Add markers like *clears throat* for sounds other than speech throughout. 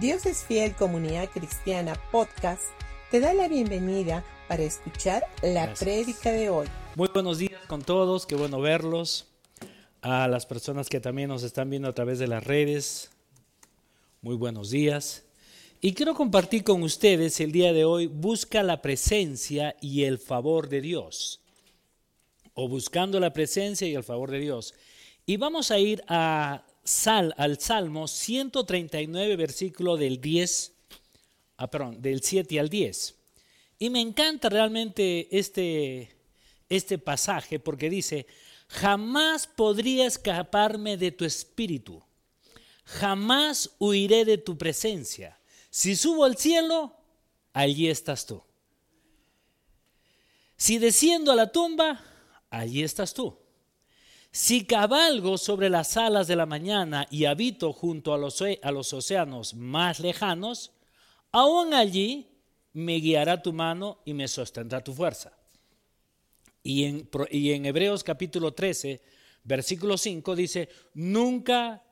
Dios es Fiel Comunidad Cristiana Podcast te da la bienvenida para escuchar la prédica de hoy. Muy buenos días con todos, qué bueno verlos. A las personas que también nos están viendo a través de las redes, muy buenos días. Y quiero compartir con ustedes el día de hoy, busca la presencia y el favor de Dios. O buscando la presencia y el favor de Dios. Y vamos a ir a Sal, al Salmo 139, versículo del 10, ah, perdón, del 7 al 10. Y me encanta realmente este, este pasaje porque dice, jamás podría escaparme de tu espíritu, jamás huiré de tu presencia. Si subo al cielo, allí estás tú. Si desciendo a la tumba, allí estás tú. Si cabalgo sobre las alas de la mañana y habito junto a los, a los océanos más lejanos, aún allí me guiará tu mano y me sostendrá tu fuerza. Y en, y en Hebreos capítulo 13, versículo 5 dice, nunca,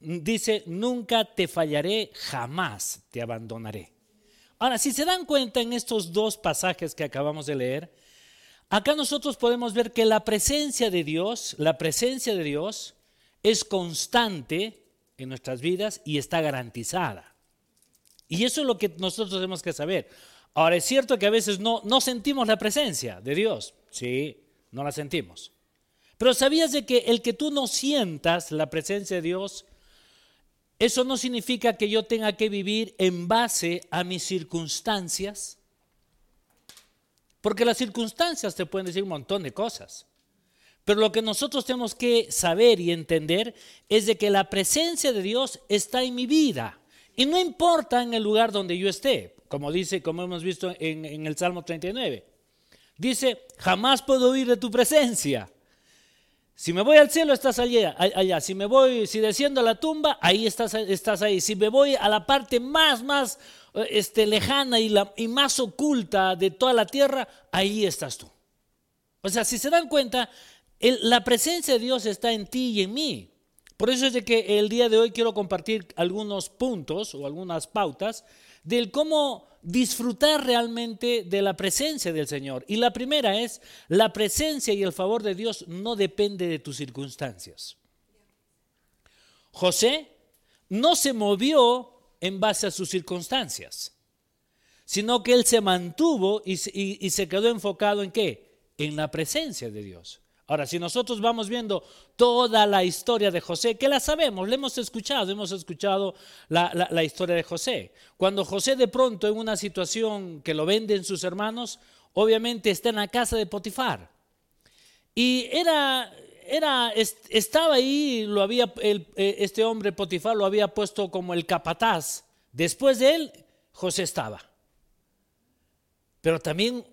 dice, nunca te fallaré, jamás te abandonaré. Ahora, si se dan cuenta en estos dos pasajes que acabamos de leer, Acá nosotros podemos ver que la presencia de Dios, la presencia de Dios es constante en nuestras vidas y está garantizada. Y eso es lo que nosotros tenemos que saber. Ahora, es cierto que a veces no, no sentimos la presencia de Dios. Sí, no la sentimos. Pero ¿sabías de que el que tú no sientas la presencia de Dios, eso no significa que yo tenga que vivir en base a mis circunstancias? Porque las circunstancias te pueden decir un montón de cosas. Pero lo que nosotros tenemos que saber y entender es de que la presencia de Dios está en mi vida. Y no importa en el lugar donde yo esté, como dice, como hemos visto en, en el Salmo 39. Dice, jamás puedo huir de tu presencia. Si me voy al cielo, estás allá, allá. Si me voy, si desciendo a la tumba, ahí estás, estás ahí. Si me voy a la parte más, más este, lejana y, la, y más oculta de toda la tierra, ahí estás tú. O sea, si se dan cuenta, la presencia de Dios está en ti y en mí. Por eso es de que el día de hoy quiero compartir algunos puntos o algunas pautas del cómo disfrutar realmente de la presencia del Señor. Y la primera es, la presencia y el favor de Dios no depende de tus circunstancias. José no se movió en base a sus circunstancias, sino que él se mantuvo y, se quedó enfocado en qué? En la presencia de Dios. Ahora, si nosotros vamos viendo toda la historia de José, que la sabemos, la hemos escuchado, hemos escuchado la, historia de José. Cuando José de pronto en una situación que lo venden sus hermanos, obviamente está en la casa de Potifar. Y era, era, estaba ahí, lo había, eh, este hombre Potifar lo había puesto como el capataz. Después de él, José estaba. Pero también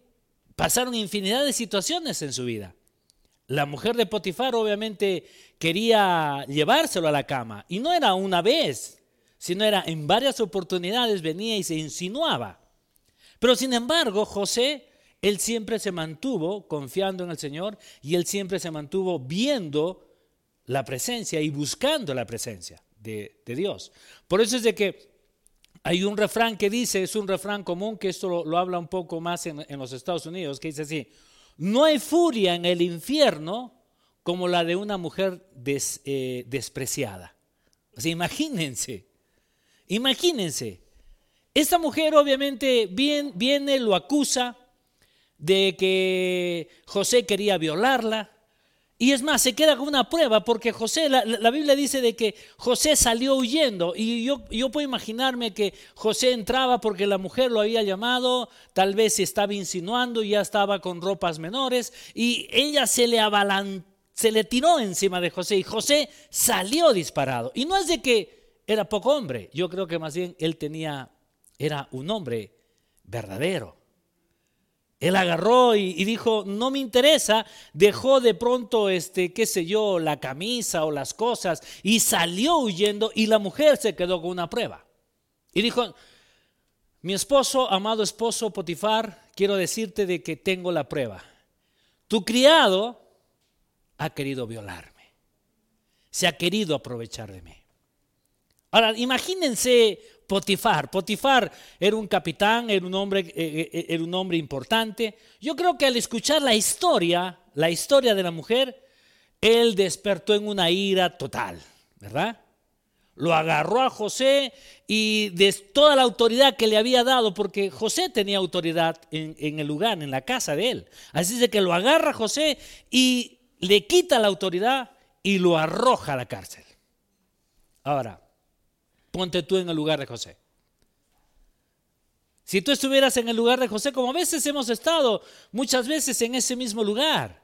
pasaron infinidad de situaciones en su vida. La mujer de Potifar obviamente quería llevárselo a la cama. Y no era una vez, sino era en varias oportunidades venía y se insinuaba. Pero sin embargo, José él siempre se mantuvo confiando en el Señor y él siempre se mantuvo viendo la presencia y buscando la presencia de, Dios. Por eso es de que hay un refrán que dice, es un refrán común, que esto lo, habla un poco más en, los Estados Unidos, que dice así, no hay furia en el infierno como la de una mujer eh, despreciada. O sea, imagínense, imagínense. Esta mujer obviamente viene, viene, lo acusa, de que José quería violarla. Y es más, se queda con una prueba porque José, la, Biblia dice de que José salió huyendo y yo, yo puedo imaginarme que José entraba porque la mujer lo había llamado, tal vez se estaba insinuando, ya estaba con ropas menores y ella se le se le tiró encima de José y José salió disparado. Y no es de que era poco hombre, yo creo que más bien él tenía, era un hombre verdadero. Él agarró y, dijo, no me interesa, dejó de pronto, este, qué sé yo, la camisa o las cosas y salió huyendo y la mujer se quedó con una prueba. Y dijo, mi esposo, amado esposo Potifar, quiero decirte de que tengo la prueba. Tu criado ha querido violarme, se ha querido aprovechar de mí. Ahora, imagínense Potifar. Potifar era un capitán, era un hombre, eh, eh, era un hombre importante. Yo creo que al escuchar la historia, la historia de la mujer, él despertó en una ira total, ¿verdad? Lo agarró a José y de toda la autoridad que le había dado, porque José tenía autoridad en, en el lugar, en la casa de él. Así es de que lo agarra José y le quita la autoridad y lo arroja a la cárcel. Ahora, ponte tú en el lugar de José. Si tú estuvieras en el lugar de José, como a veces hemos estado muchas veces en ese mismo lugar,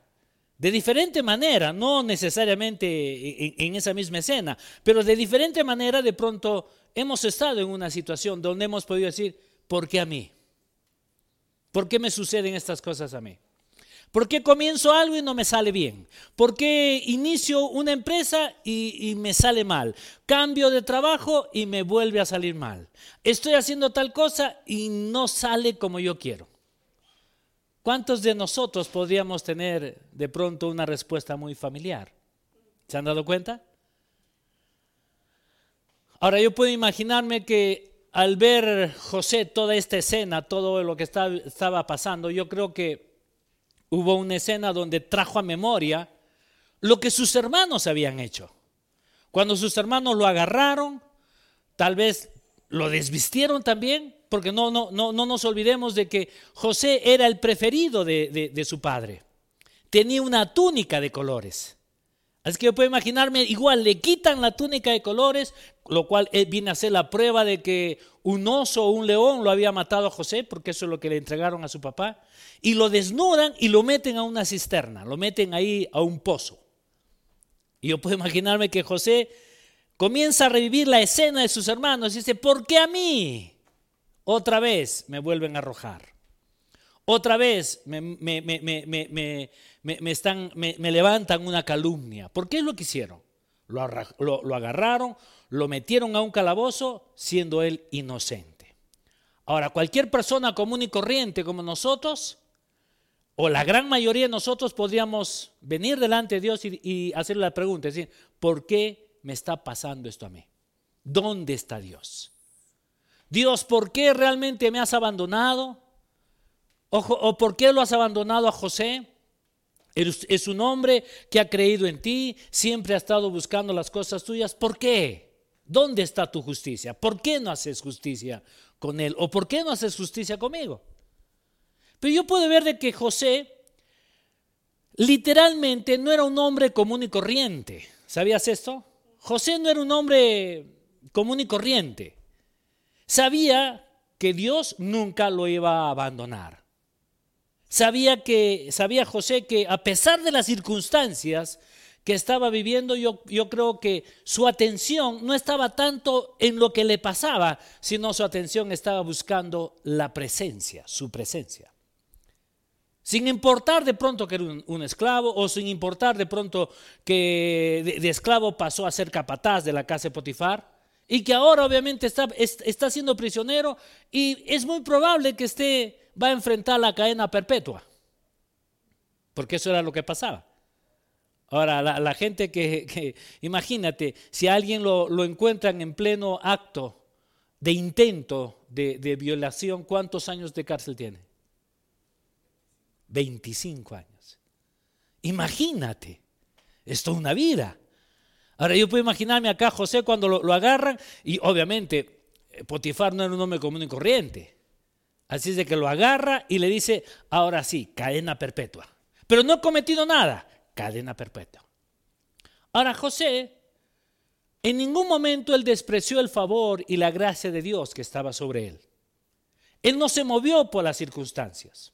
de diferente manera, no necesariamente en, esa misma escena, pero de diferente manera de pronto hemos estado en una situación donde hemos podido decir, ¿por qué a mí? ¿Por qué me suceden estas cosas a mí? ¿Por qué comienzo algo y no me sale bien? ¿Por qué inicio una empresa y, me sale mal? Cambio de trabajo y me vuelve a salir mal. Estoy haciendo tal cosa y no sale como yo quiero. ¿Cuántos de nosotros podríamos tener de pronto una respuesta muy familiar? ¿Se han dado cuenta? Ahora yo puedo imaginarme que al ver José toda esta escena, todo lo que estaba pasando, yo creo que hubo una escena donde trajo a memoria lo que sus hermanos habían hecho. Cuando sus hermanos lo agarraron, tal vez lo desvistieron también, porque no, no, no, no nos olvidemos de que José era el preferido de, de su padre. Tenía una túnica de colores. Así que yo puedo imaginarme, igual le quitan la túnica de colores, lo cual eh, viene a ser la prueba de que un oso o un león lo había matado a José, porque eso es lo que le entregaron a su papá, y lo desnudan y lo meten a una cisterna, lo meten ahí a un pozo. Y yo puedo imaginarme que José comienza a revivir la escena de sus hermanos y dice, ¿por qué a mí? Otra vez me vuelven a arrojar. Otra vez me, me, me, están, me, levantan una calumnia. ¿Por qué es lo que hicieron? Lo, lo, agarraron, lo metieron a un calabozo siendo él inocente. Ahora, cualquier persona común y corriente como nosotros, o la gran mayoría de nosotros podríamos venir delante de Dios y, hacerle la pregunta, decir, ¿por qué me está pasando esto a mí? ¿Dónde está Dios? Dios, ¿por qué realmente me has abandonado? ¿O, por qué lo has abandonado a José? Es un hombre que ha creído en ti, siempre ha estado buscando las cosas tuyas. ¿Por qué? ¿Dónde está tu justicia? ¿Por qué no haces justicia con él? ¿O por qué no haces justicia conmigo? Pero yo puedo ver de que José literalmente no era un hombre común y corriente. ¿Sabías esto? José no era un hombre común y corriente. Sabía que Dios nunca lo iba a abandonar. Sabía que sabía José que a pesar de las circunstancias que estaba viviendo, yo, yo creo que su atención no estaba tanto en lo que le pasaba, sino su atención estaba buscando la presencia, su presencia. Sin importar de pronto que era un, esclavo o sin importar de pronto que de, esclavo pasó a ser capataz de la casa de Potifar y que ahora obviamente está, está siendo prisionero y es muy probable que esté va a enfrentar la cadena perpetua. Porque eso era lo que pasaba. Ahora, la, gente que, imagínate, si alguien lo, lo, encuentran en pleno acto de intento de, violación, ¿cuántos años de cárcel tiene? 25 años. Imagínate, esto es una vida. Ahora yo puedo imaginarme acá José cuando lo, agarran y obviamente Potifar no era un hombre común y corriente. Así es de que lo agarra y le dice, ahora sí, cadena perpetua. Pero no he cometido nada, cadena perpetua. Ahora José, en ningún momento él despreció el favor y la gracia de Dios que estaba sobre él. Él no se movió por las circunstancias.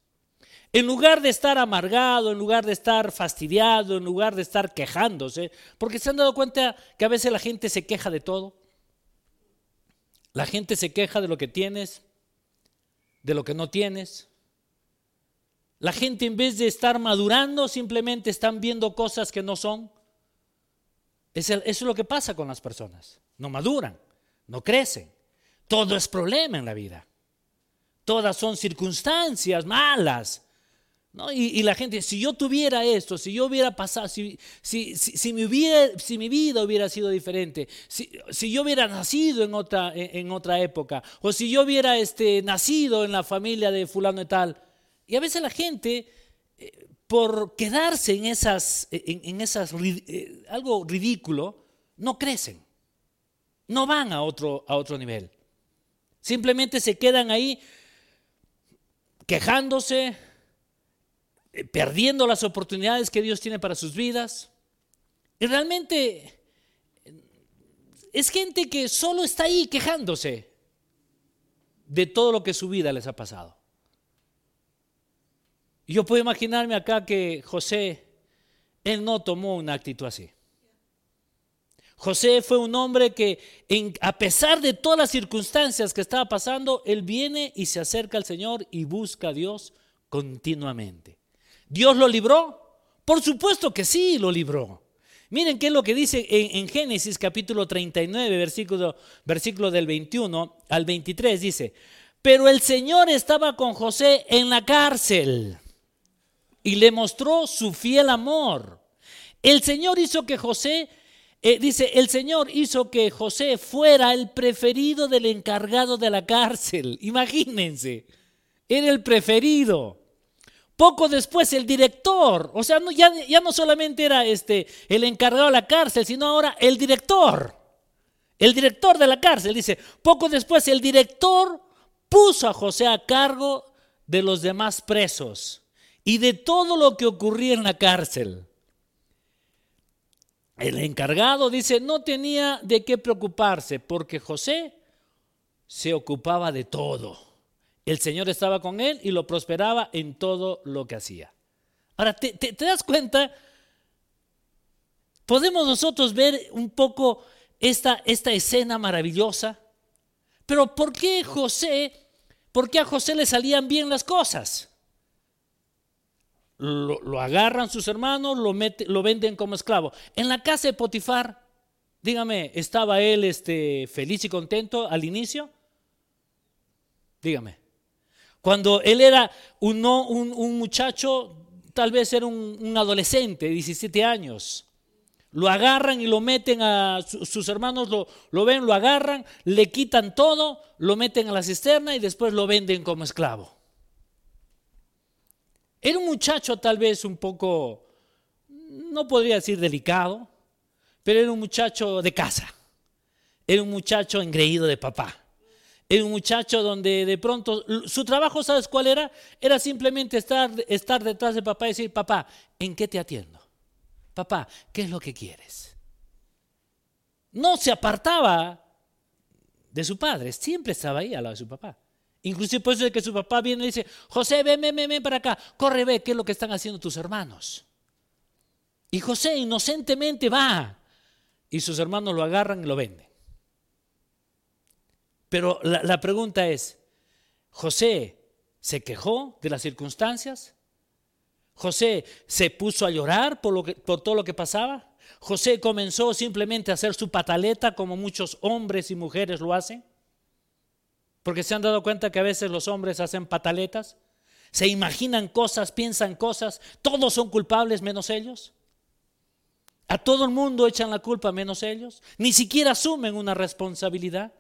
En lugar de estar amargado, en lugar de estar fastidiado, en lugar de estar quejándose, porque se han dado cuenta que a veces la gente se queja de todo. La gente se queja de lo que tienes, de lo que no tienes. La gente en vez de estar madurando simplemente están viendo cosas que no son. Eso es lo que pasa con las personas. No maduran, no crecen. Todo es problema en la vida. Todas son circunstancias malas. Y, la gente, si yo tuviera esto, si yo hubiera pasado, si, si, si, si mi vida hubiera sido diferente, si, si yo hubiera nacido en otra, en, otra época, o si yo hubiera este, nacido en la familia de fulano y tal. Y a veces la gente, eh, por quedarse en esas, en, esas eh, algo ridículo, no crecen, no van a otro, a otro nivel. Simplemente se quedan ahí quejándose, eh, perdiendo las oportunidades que Dios tiene para sus vidas. Y realmente es gente que solo está ahí quejándose de todo lo que su vida les ha pasado. Yo puedo imaginarme acá que José, él no tomó una actitud así. José fue un hombre que, a pesar de todas las circunstancias que estaba pasando, él viene y se acerca al Señor y busca a Dios continuamente. ¿Dios lo libró? Por supuesto que sí, lo libró. Miren qué es lo que dice en, Génesis capítulo 39, versículo, versículo del 21 al 23, dice, pero el Señor estaba con José en la cárcel y le mostró su fiel amor. El Señor hizo que José, eh, dice, el Señor hizo que José fuera el preferido del encargado de la cárcel. *laughs* Imagínense, era el preferido. Poco después el director, o sea, ya, ya no solamente era este, el encargado de la cárcel, sino ahora el director. El director de la cárcel dice, poco después el director puso a José a cargo de los demás presos y de todo lo que ocurría en la cárcel. El encargado dice, no tenía de qué preocuparse porque José se ocupaba de todo. El Señor estaba con él y lo prosperaba en todo lo que hacía. Ahora, ¿te, das cuenta? Podemos nosotros ver un poco esta, esta escena maravillosa. Pero ¿por qué José, por qué a José le salían bien las cosas? Lo, agarran sus hermanos, lo, lo venden como esclavo. En la casa de Potifar, dígame, ¿estaba él este, feliz y contento al inicio? Dígame. Cuando él era un, un, muchacho, tal vez era un, adolescente, 17 años. Lo agarran y lo meten a sus hermanos, lo, lo, ven, lo agarran, le quitan todo, lo meten a la cisterna y después lo venden como esclavo. Era un muchacho tal vez un poco, no podría decir delicado, pero era un muchacho de casa. Era un muchacho engreído de papá. Era un muchacho donde de pronto su trabajo, ¿sabes cuál era? Era simplemente estar, estar detrás de papá y decir, papá, ¿en qué te atiendo? Papá, ¿qué es lo que quieres? No se apartaba de su padre, siempre estaba ahí al lado de su papá. Inclusive por eso de que su papá viene y dice, José, ven, ven, ven, para acá, corre, ve qué es lo que están haciendo tus hermanos. Y José inocentemente va y sus hermanos lo agarran y lo venden. Pero la, pregunta es, ¿José se quejó de las circunstancias? ¿José se puso a llorar por, lo por todo lo que pasaba? ¿José comenzó simplemente a hacer su pataleta como muchos hombres y mujeres lo hacen? Porque se han dado cuenta que a veces los hombres hacen pataletas, se imaginan cosas, piensan cosas, todos son culpables menos ellos. A todo el mundo echan la culpa menos ellos, ni siquiera asumen una responsabilidad.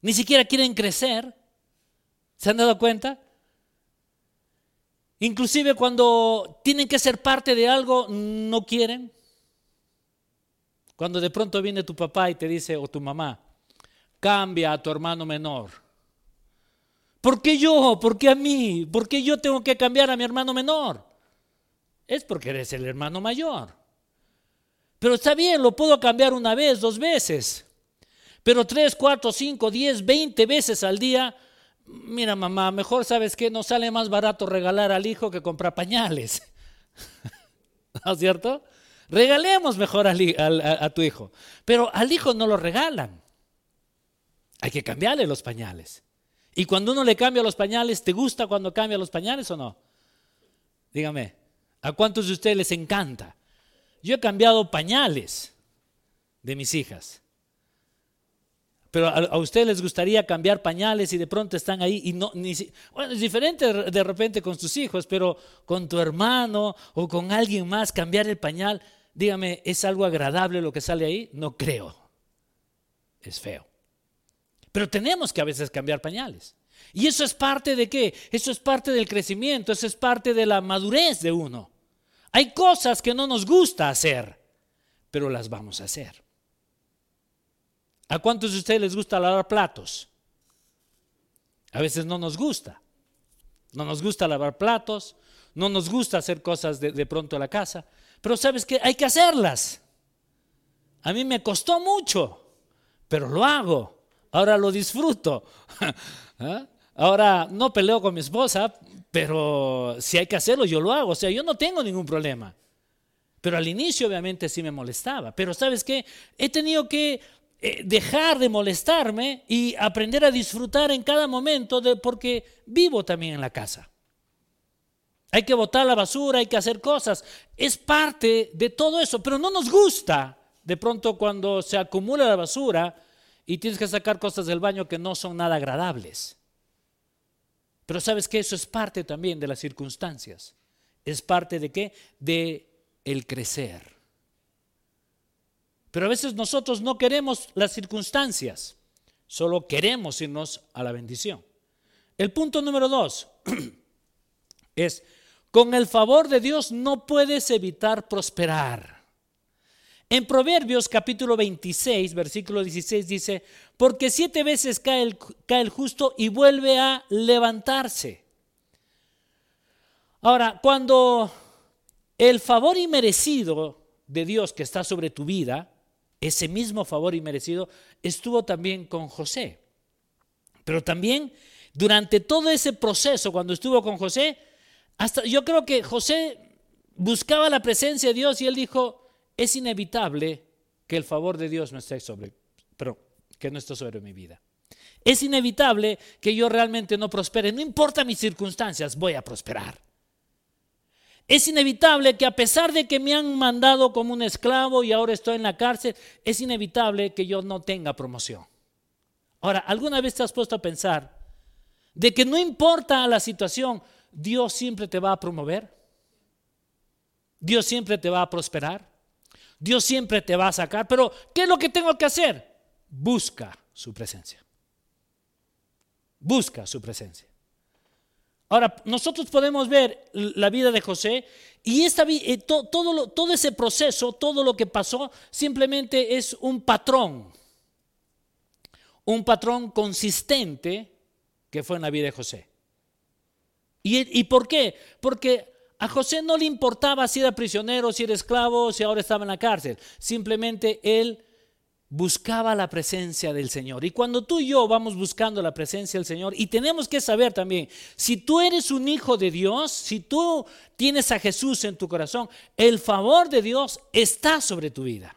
Ni siquiera quieren crecer. ¿Se han dado cuenta? Inclusive cuando tienen que ser parte de algo, no quieren. Cuando de pronto viene tu papá y te dice, o tu mamá, cambia a tu hermano menor. ¿Por qué yo? ¿Por qué a mí? ¿Por qué yo tengo que cambiar a mi hermano menor? Es porque eres el hermano mayor. Pero está bien, lo puedo cambiar una vez, dos veces. Pero tres, cuatro, cinco, diez, veinte veces al día, mira mamá, mejor sabes que no sale más barato regalar al hijo que comprar pañales. *laughs* ¿No es cierto? Regalemos mejor a, tu hijo. Pero al hijo no lo regalan. Hay que cambiarle los pañales. Y cuando uno le cambia los pañales, ¿te gusta cuando cambia los pañales o no? Dígame, ¿a cuántos de ustedes les encanta? Yo he cambiado pañales de mis hijas. pero a, ustedes les gustaría cambiar pañales y de pronto están ahí y no, ni bueno, es diferente de repente con sus hijos, pero con tu hermano o con alguien más cambiar el pañal, dígame, ¿es algo agradable lo que sale ahí? No creo. Es feo. Pero tenemos que a veces cambiar pañales. Y eso es parte de qué? Eso es parte del crecimiento, eso es parte de la madurez de uno. Hay cosas que no nos gusta hacer, pero las vamos a hacer. ¿A cuántos de ustedes les gusta lavar platos? A veces no nos gusta. No nos gusta lavar platos, no nos gusta hacer cosas de, de pronto a la casa, pero sabes que hay que hacerlas. A mí me costó mucho, pero lo hago. Ahora lo disfruto. *laughs* ¿Ah? Ahora no peleo con mi esposa, pero si hay que hacerlo, yo lo hago. O sea, yo no tengo ningún problema. Pero al inicio obviamente sí me molestaba. Pero sabes qué? He tenido que eh, dejar de molestarme y aprender a disfrutar en cada momento de, porque vivo también en la casa. Hay que botar la basura, hay que hacer cosas. Es parte de todo eso, pero no nos gusta de pronto cuando se acumula la basura y tienes que sacar cosas del baño que no son nada agradables. Pero sabes que eso es parte también de las circunstancias. Es parte de qué? De el crecer. Pero a veces nosotros no queremos las circunstancias, solo queremos irnos a la bendición. El punto número dos *clears throat* es, con el favor de Dios no puedes evitar prosperar. En Proverbios capítulo 26, versículo 16 dice, porque siete veces cae el, justo y vuelve a levantarse. Ahora, cuando el favor inmerecido de Dios que está sobre tu vida, ese mismo favor inmerecido, estuvo también con José. Pero también durante todo ese proceso, cuando estuvo con José, hasta yo creo que José buscaba la presencia de Dios y él dijo, es inevitable que el favor de Dios no esté sobre, pero que no esté sobre mi vida. Es inevitable que yo realmente no prospere. No importa mis circunstancias, voy a prosperar. Es inevitable que a pesar de que me han mandado como un esclavo y ahora estoy en la cárcel, es inevitable que yo no tenga promoción. Ahora, ¿alguna vez te has puesto a pensar de que no importa la situación, Dios siempre te va a promover? Dios siempre te va a prosperar. Dios siempre te va a sacar, pero ¿qué es lo que tengo que hacer? Busca su presencia. Busca su presencia. Ahora, nosotros podemos ver la vida de José y esta, eh, todo, todo ese proceso, todo lo que pasó, simplemente es un patrón, un patrón consistente que fue en la vida de José. ¿Y, ¿Y por qué? Porque a José no le importaba si era prisionero, si era esclavo, si ahora estaba en la cárcel. Simplemente él buscaba la presencia del Señor. Y cuando tú y yo vamos buscando la presencia del Señor, y tenemos que saber también, si tú eres un hijo de Dios, si tú tienes a Jesús en tu corazón, el favor de Dios está sobre tu vida.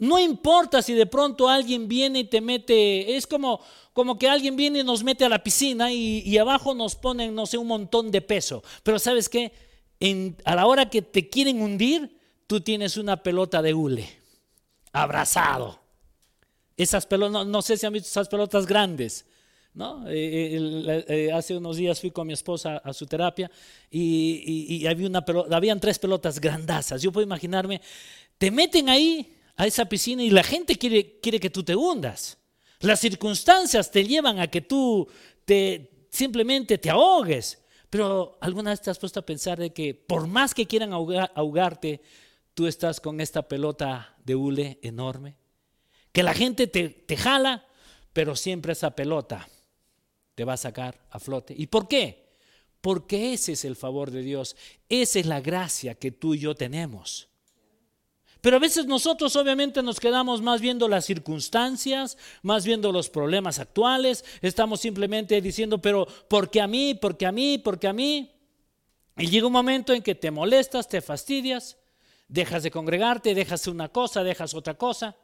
No importa si de pronto alguien viene y te mete, es como, como que alguien viene y nos mete a la piscina y, abajo nos ponen, no sé, un montón de peso. Pero sabes qué, a la hora que te quieren hundir, tú tienes una pelota de hule, abrazado. Esas pelotas, no, sé si han visto esas pelotas grandes. ¿no? Eh, eh, eh, hace unos días fui con mi esposa a su terapia y, y había una pelota, habían tres pelotas grandazas. Yo puedo imaginarme, te meten ahí a esa piscina y la gente quiere, quiere que tú te hundas. Las circunstancias te llevan a que tú te, simplemente te ahogues. Pero alguna vez te has puesto a pensar de que por más que quieran ahogarte, tú estás con esta pelota de hule enorme. Que la gente te, te jala, pero siempre esa pelota te va a sacar a flote. ¿Y por qué? Porque ese es el favor de Dios. Esa es la gracia que tú y yo tenemos. Pero a veces nosotros obviamente nos quedamos más viendo las circunstancias, más viendo los problemas actuales, estamos simplemente diciendo, pero ¿por qué a mí? ¿Por qué a mí? ¿Por qué a mí? Y llega un momento en que te molestas, te fastidias, dejas de congregarte, dejas una cosa, dejas otra cosa.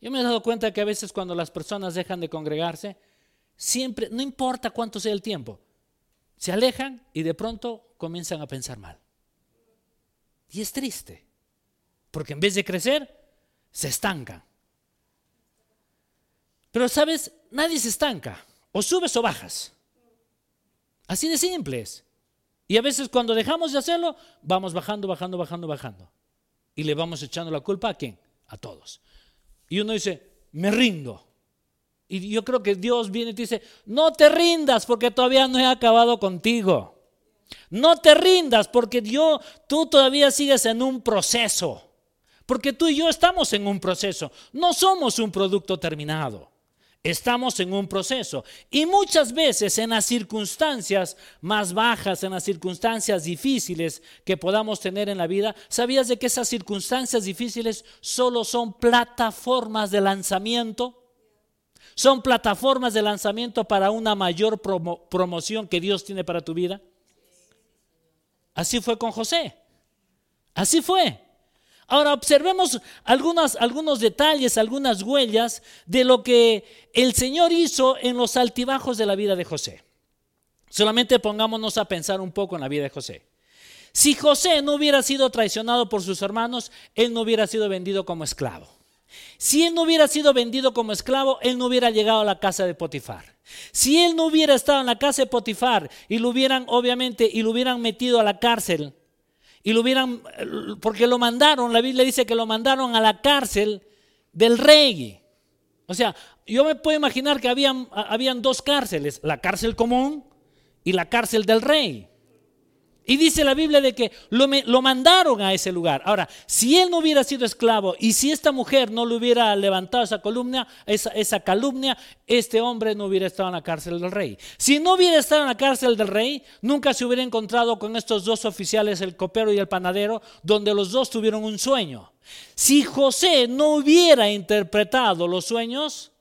Yo me he dado cuenta que a veces cuando las personas dejan de congregarse, siempre, no importa cuánto sea el tiempo, se alejan y de pronto comienzan a pensar mal. Y es triste. Porque en vez de crecer, se estancan. Pero sabes, nadie se estanca. O subes o bajas. Así de simple es. Y a veces cuando dejamos de hacerlo, vamos bajando, bajando, bajando, bajando. Y le vamos echando la culpa a quién? A todos. Y uno dice, me rindo. Y yo creo que Dios viene y te dice, no te rindas porque todavía no he acabado contigo. No te rindas porque yo, tú todavía sigues en un proceso. Porque tú y yo estamos en un proceso. No somos un producto terminado. Estamos en un proceso. Y muchas veces en las circunstancias más bajas, en las circunstancias difíciles que podamos tener en la vida, ¿sabías de que esas circunstancias difíciles solo son plataformas de lanzamiento? Son plataformas de lanzamiento para una mayor promoción que Dios tiene para tu vida. Así fue con José. Así fue. Ahora observemos algunos detalles, algunas huellas de lo que el Señor hizo en los altibajos de la vida de José. Solamente pongámonos a pensar un poco en la vida de José. Si José no hubiera sido traicionado por sus hermanos, él no hubiera sido vendido como esclavo. Si él no hubiera sido vendido como esclavo, él no hubiera llegado a la casa de Potifar. Si él no hubiera estado en la casa de Potifar y lo hubieran, obviamente, y lo hubieran metido a la cárcel, y lo hubieran, porque lo mandaron, la Biblia dice que lo mandaron a la cárcel del rey. O sea, yo me puedo imaginar que habían, habían dos cárceles, la cárcel común y la cárcel del rey. Y dice la Biblia de que lo, lo, mandaron a ese lugar. Ahora, si él no hubiera sido esclavo y si esta mujer no le hubiera levantado esa columna, esa, esa calumnia, este hombre no hubiera estado en la cárcel del rey. Si no hubiera estado en la cárcel del rey, nunca se hubiera encontrado con estos dos oficiales, el copero y el panadero, donde los dos tuvieron un sueño. Si José no hubiera interpretado los sueños,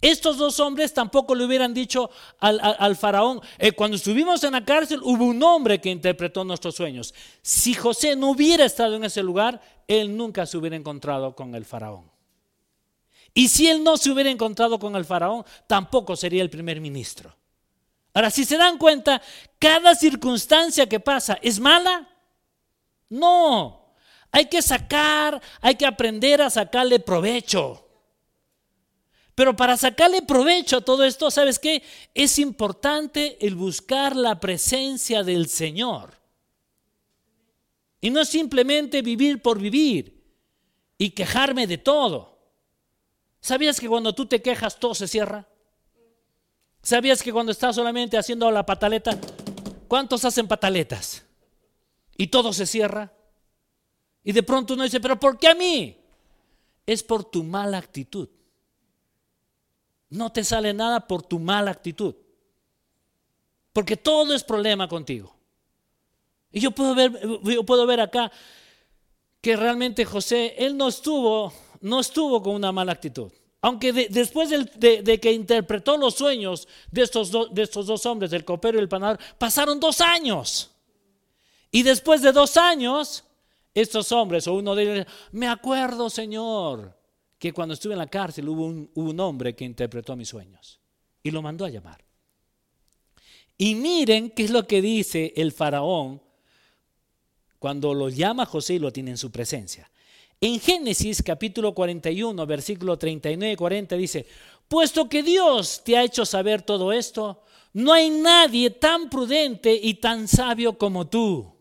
estos dos hombres tampoco le hubieran dicho al, faraón, eh, cuando estuvimos en la cárcel hubo un hombre que interpretó nuestros sueños. Si José no hubiera estado en ese lugar, él nunca se hubiera encontrado con el faraón. Y si él no se hubiera encontrado con el faraón, tampoco sería el primer ministro. Ahora, si se dan cuenta, cada circunstancia que pasa es mala. No, hay que sacar, hay que aprender a sacarle provecho. Pero para sacarle provecho a todo esto, ¿sabes qué? Es importante el buscar la presencia del Señor. Y no simplemente vivir por vivir y quejarme de todo. ¿Sabías que cuando tú te quejas todo se cierra? ¿Sabías que cuando estás solamente haciendo la pataleta, ¿cuántos hacen pataletas? Y todo se cierra. Y de pronto uno dice, pero ¿por qué a mí? Es por tu mala actitud. No te sale nada por tu mala actitud. Porque todo es problema contigo. Y yo puedo ver, yo puedo ver acá que realmente José, él no estuvo, no estuvo con una mala actitud. Aunque después de, que interpretó los sueños de estos, de estos dos hombres, el copero y el panador, pasaron dos años. Y después de dos años, estos hombres, o uno de ellos, me acuerdo, Señor, que cuando estuve en la cárcel hubo un, hombre que interpretó mis sueños y lo mandó a llamar. Y miren qué es lo que dice el faraón cuando lo llama José y lo tiene en su presencia. En Génesis capítulo 41, versículo 39 y 40 dice, puesto que Dios te ha hecho saber todo esto, no hay nadie tan prudente y tan sabio como tú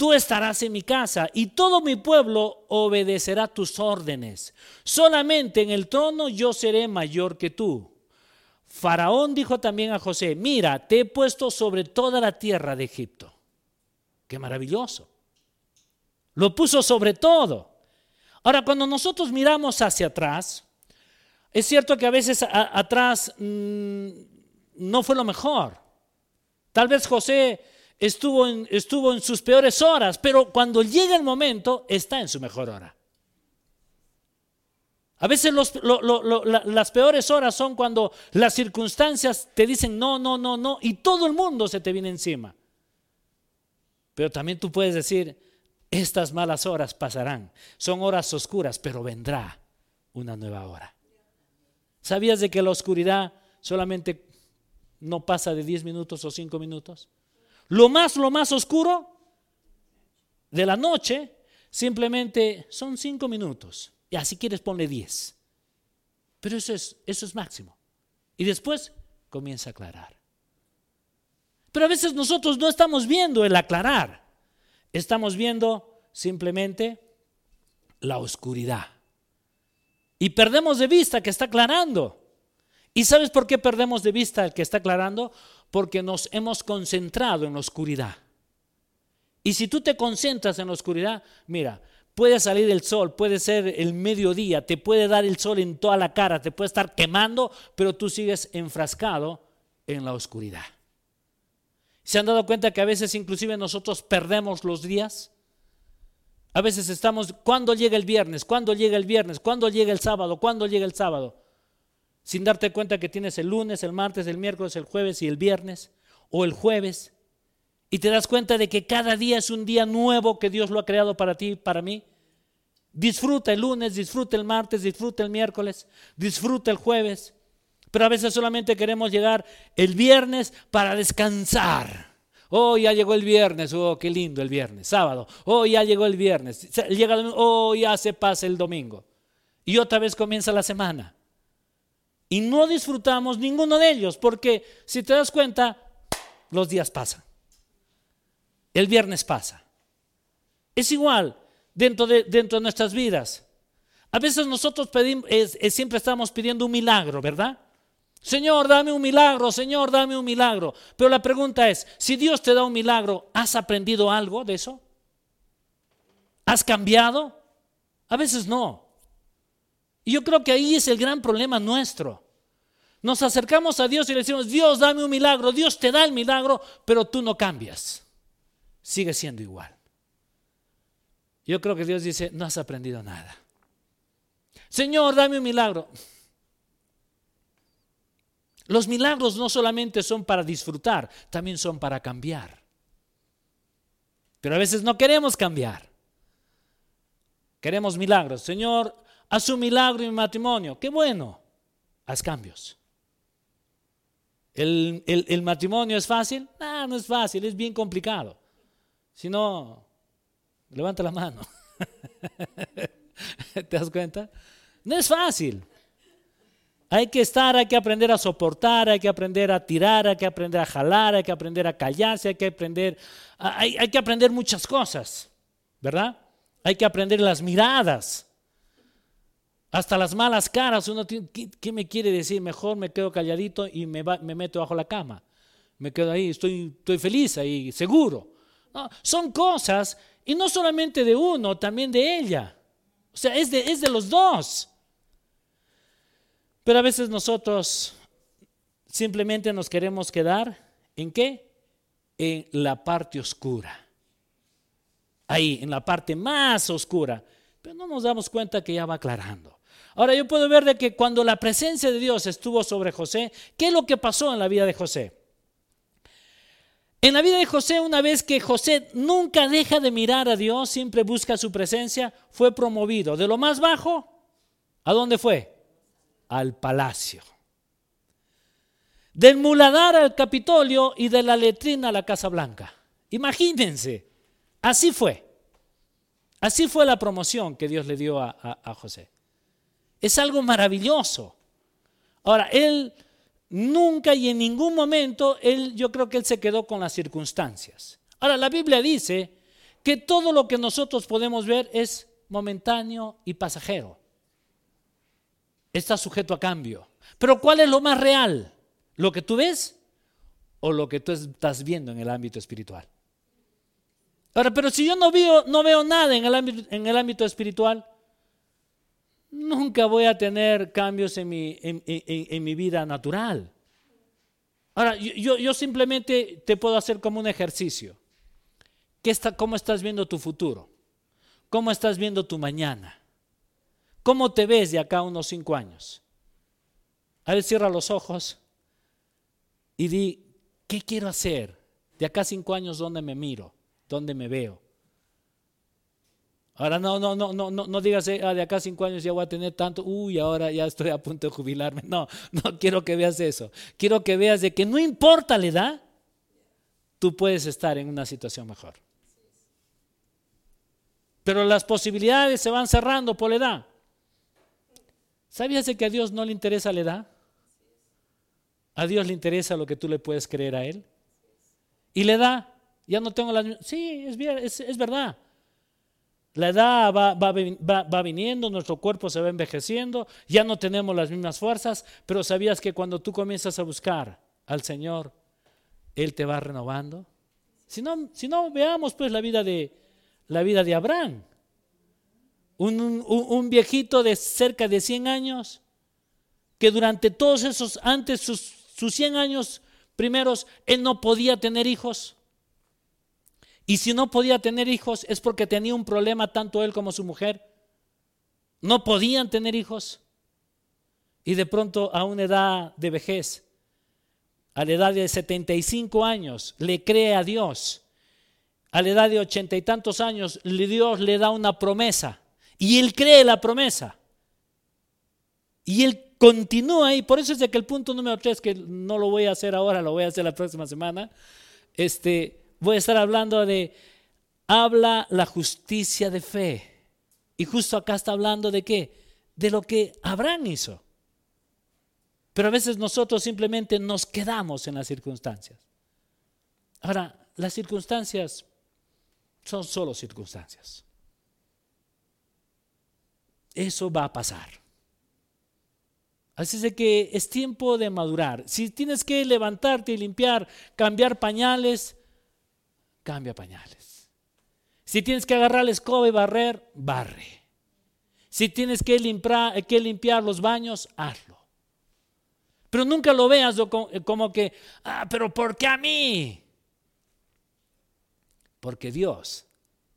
tú estarás en mi casa y todo mi pueblo obedecerá tus órdenes. Solamente en el trono yo seré mayor que tú. Faraón dijo también a José, mira, te he puesto sobre toda la tierra de Egipto. Qué maravilloso. Lo puso sobre todo. Ahora, cuando nosotros miramos hacia atrás, es cierto que a veces atrás mm, no fue lo mejor. Tal vez José estuvo en, estuvo en sus peores horas, pero cuando llega el momento, está en su mejor hora. A veces las peores horas son cuando las circunstancias te dicen no, no, no, no, y todo el mundo se te viene encima. Pero también tú puedes decir, estas malas horas pasarán. Son horas oscuras, pero vendrá una nueva hora. ¿Sabías de que la oscuridad solamente no pasa de 10 minutos o 5 minutos? Lo más, lo más oscuro de la noche simplemente son cinco minutos. Y así quieres ponle diez. Pero eso es, eso es máximo. Y después comienza a aclarar. Pero a veces nosotros no estamos viendo el aclarar. Estamos viendo simplemente la oscuridad. Y perdemos de vista que está aclarando. ¿Y sabes por qué perdemos de vista el que está aclarando? Porque nos hemos concentrado en la oscuridad. Y si tú te concentras en la oscuridad, mira, puede salir el sol, puede ser el mediodía, te puede dar el sol en toda la cara, te puede estar quemando, pero tú sigues enfrascado en la oscuridad. ¿Se han dado cuenta que a veces inclusive nosotros perdemos los días? A veces estamos, ¿cuándo llega el viernes? ¿Cuándo llega el viernes? ¿Cuándo llega el sábado? ¿Cuándo llega el sábado? Sin darte cuenta que tienes el lunes, el martes, el miércoles, el jueves y el viernes, o el jueves. Y te das cuenta de que cada día es un día nuevo que Dios lo ha creado para ti, para mí. Disfruta el lunes, disfruta el martes, disfruta el miércoles, disfruta el jueves. Pero a veces solamente queremos llegar el viernes para descansar. Oh, ya llegó el viernes. Oh, qué lindo el viernes. Sábado. Oh, ya llegó el viernes. Llega Oh, ya se pasa el domingo. Y otra vez comienza la semana. Y no disfrutamos ninguno de ellos porque si te das cuenta, los días pasan. El viernes pasa. Es igual dentro de, dentro de nuestras vidas. A veces nosotros pedimos, siempre estamos pidiendo un milagro, ¿verdad? Señor, dame un milagro, Señor, dame un milagro. Pero la pregunta es, si Dios te da un milagro, ¿has aprendido algo de eso? ¿Has cambiado? A veces no. Y yo creo que ahí es el gran problema nuestro. Nos acercamos a Dios y le decimos, Dios, dame un milagro, Dios te da el milagro, pero tú no cambias. Sigue siendo igual. Yo creo que Dios dice, no has aprendido nada. Señor, dame un milagro. Los milagros no solamente son para disfrutar, también son para cambiar. Pero a veces no queremos cambiar. Queremos milagros. Señor, haz un milagro en mi matrimonio. Qué bueno. Haz cambios. ¿El, matrimonio es fácil? No, no es fácil, es bien complicado. Si no, levanta la mano. *laughs* ¿Te das cuenta? No es fácil. Hay que estar, hay que aprender a soportar, hay que aprender a tirar, hay que aprender a jalar, hay que aprender a callarse, hay que aprender, hay, que aprender muchas cosas, ¿verdad? Hay que aprender las miradas, hasta las malas caras. Uno ¿qué, me quiere decir? Mejor me quedo calladito y me, me meto bajo la cama. Me quedo ahí, estoy, feliz ahí, seguro. son cosas, y no solamente de uno, también de ella. O sea, es de los dos. Pero a veces nosotros simplemente nos queremos quedar en qué? En la parte oscura. Ahí, en la parte más oscura. Pero no nos damos cuenta que ya va aclarando. Ahora yo puedo ver de que cuando la presencia de Dios estuvo sobre José, ¿qué es lo que pasó en la vida de José? En la vida de José, una vez que José nunca deja de mirar a Dios, siempre busca su presencia, fue promovido de lo más bajo, ¿a dónde fue? al palacio. Del muladar al Capitolio y de la letrina a la Casa Blanca. Imagínense, así fue. Así fue la promoción que Dios le dio a, a José. Es algo maravilloso. Ahora, él nunca y en ningún momento, él, yo creo que él se quedó con las circunstancias. Ahora, la Biblia dice que todo lo que nosotros podemos ver es momentáneo y pasajero está sujeto a cambio. Pero ¿cuál es lo más real? ¿Lo que tú ves o lo que tú estás viendo en el ámbito espiritual? Ahora, pero si yo no veo, no veo nada en el, ámbito, en el ámbito espiritual, nunca voy a tener cambios en mi, en, mi vida natural. Ahora, yo, yo, simplemente te puedo hacer como un ejercicio. ¿Qué está, ¿Cómo estás viendo tu futuro? ¿Cómo estás viendo tu mañana? ¿Cómo te ves de acá a unos cinco años? A ver, cierra los ojos y di, ¿qué quiero hacer? De acá a cinco años, ¿dónde me miro? ¿Dónde me veo? Ahora no, no, no, no, no, no digas, ah, de acá cinco años ya voy a tener tanto, uy, ahora ya estoy a punto de jubilarme. No, no quiero que veas eso. Quiero que veas de que no importa la edad, tú puedes estar en una situación mejor. Pero las posibilidades se van cerrando por la edad. ¿Sabías que a Dios no le interesa la edad? A Dios le interesa lo que tú le puedes creer a Él. Y le da, ya no tengo las... Sí, es, es verdad. La edad va, viniendo, nuestro cuerpo se va envejeciendo, ya no tenemos las mismas fuerzas, pero ¿sabías que cuando tú comienzas a buscar al Señor, Él te va renovando? Si no, si no veamos pues la vida de, la vida de Abraham. Un, viejito de cerca de 100 años, que durante todos esos, antes sus, sus 100 años primeros, él no podía tener hijos. Y si no podía tener hijos es porque tenía un problema tanto él como su mujer. No podían tener hijos. Y de pronto a una edad de vejez, a la edad de 75 años, le cree a Dios. A la edad de ochenta y tantos años, Dios le da una promesa. Y él cree la promesa. Y él continúa y por eso es de que el punto número tres, que no lo voy a hacer ahora, lo voy a hacer la próxima semana, este, voy a estar hablando de, habla la justicia de fe. Y justo acá está hablando de qué? De lo que Abraham hizo. Pero a veces nosotros simplemente nos quedamos en las circunstancias. Ahora, las circunstancias son solo circunstancias. Eso va a pasar. Así es de que es tiempo de madurar. Si tienes que levantarte y limpiar, cambiar pañales, cambia pañales. Si tienes que agarrar la escoba y barrer, barre. Si tienes que limpiar, que limpiar los baños, hazlo. Pero nunca lo veas como que, ah, pero ¿por qué a mí? Porque Dios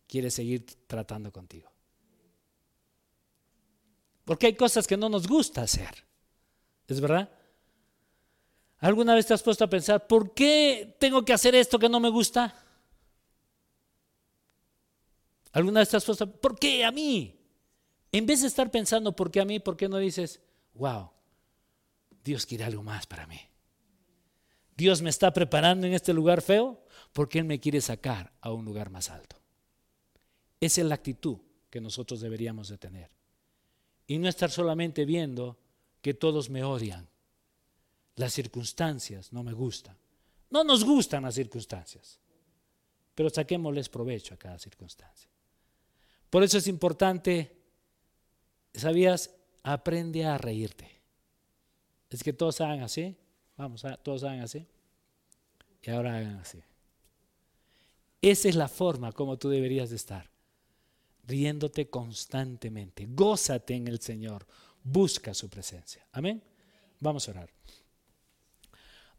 quiere seguir tratando contigo. Porque hay cosas que no nos gusta hacer. ¿Es verdad? ¿Alguna vez te has puesto a pensar, ¿por qué tengo que hacer esto que no me gusta? ¿Alguna vez estás puesto, ¿por qué a mí? En vez de estar pensando, ¿por qué a mí? ¿Por qué no dices, wow, Dios quiere algo más para mí? Dios me está preparando en este lugar feo porque Él me quiere sacar a un lugar más alto. Esa es la actitud que nosotros deberíamos de tener. Y no estar solamente viendo que todos me odian. Las circunstancias no me gustan. No nos gustan las circunstancias, pero saquémosles provecho a cada circunstancia. Por eso es importante, ¿sabías? Aprende a reírte. Es que todos hagan así. Vamos, todos hagan así. Y ahora hagan así. Esa es la forma como tú deberías de estar. Riéndote constantemente. Gózate en el Señor. Busca su presencia. Amén. Vamos a orar.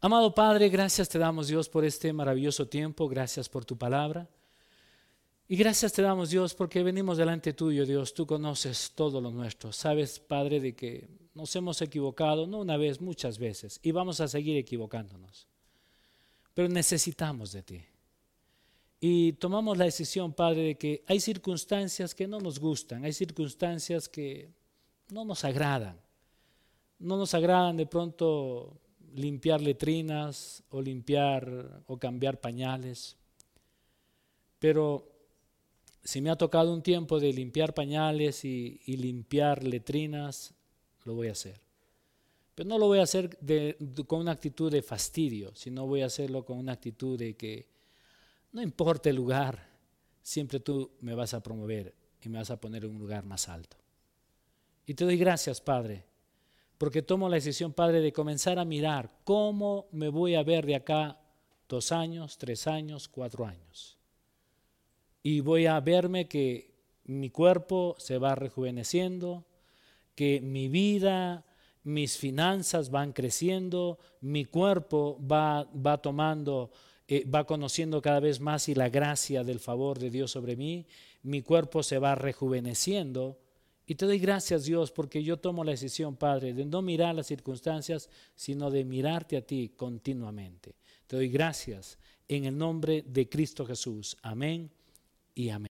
Amado Padre, gracias te damos Dios por este maravilloso tiempo. Gracias por tu palabra. Y gracias te damos, Dios, porque venimos delante tuyo, Dios. Tú conoces todo lo nuestro. Sabes, Padre, de que nos hemos equivocado, no una vez, muchas veces, y vamos a seguir equivocándonos. Pero necesitamos de ti. Y tomamos la decisión, Padre, de que hay circunstancias que no nos gustan, hay circunstancias que no nos agradan. No nos agradan de pronto limpiar letrinas o limpiar o cambiar pañales. Pero si me ha tocado un tiempo de limpiar pañales y, limpiar letrinas, lo voy a hacer. Pero no lo voy a hacer con una actitud de fastidio, sino voy a hacerlo con una actitud de que no importa el lugar, siempre tú me vas a promover y me vas a poner en un lugar más alto. Y te doy gracias, Padre, porque tomo la decisión, Padre, de comenzar a mirar cómo me voy a ver de acá dos años, tres años, cuatro años y voy a verme que mi cuerpo se va rejuveneciendo, que mi vida, mis finanzas van creciendo, mi cuerpo va, va tomando, eh, va conociendo cada vez más y la gracia del favor de Dios sobre mí, mi cuerpo se va rejuveneciendo. Y te doy gracias Dios porque yo tomo la decisión, Padre, de no mirar las circunstancias, sino de mirarte a ti continuamente. Te doy gracias en el nombre de Cristo Jesús. Amén y amén.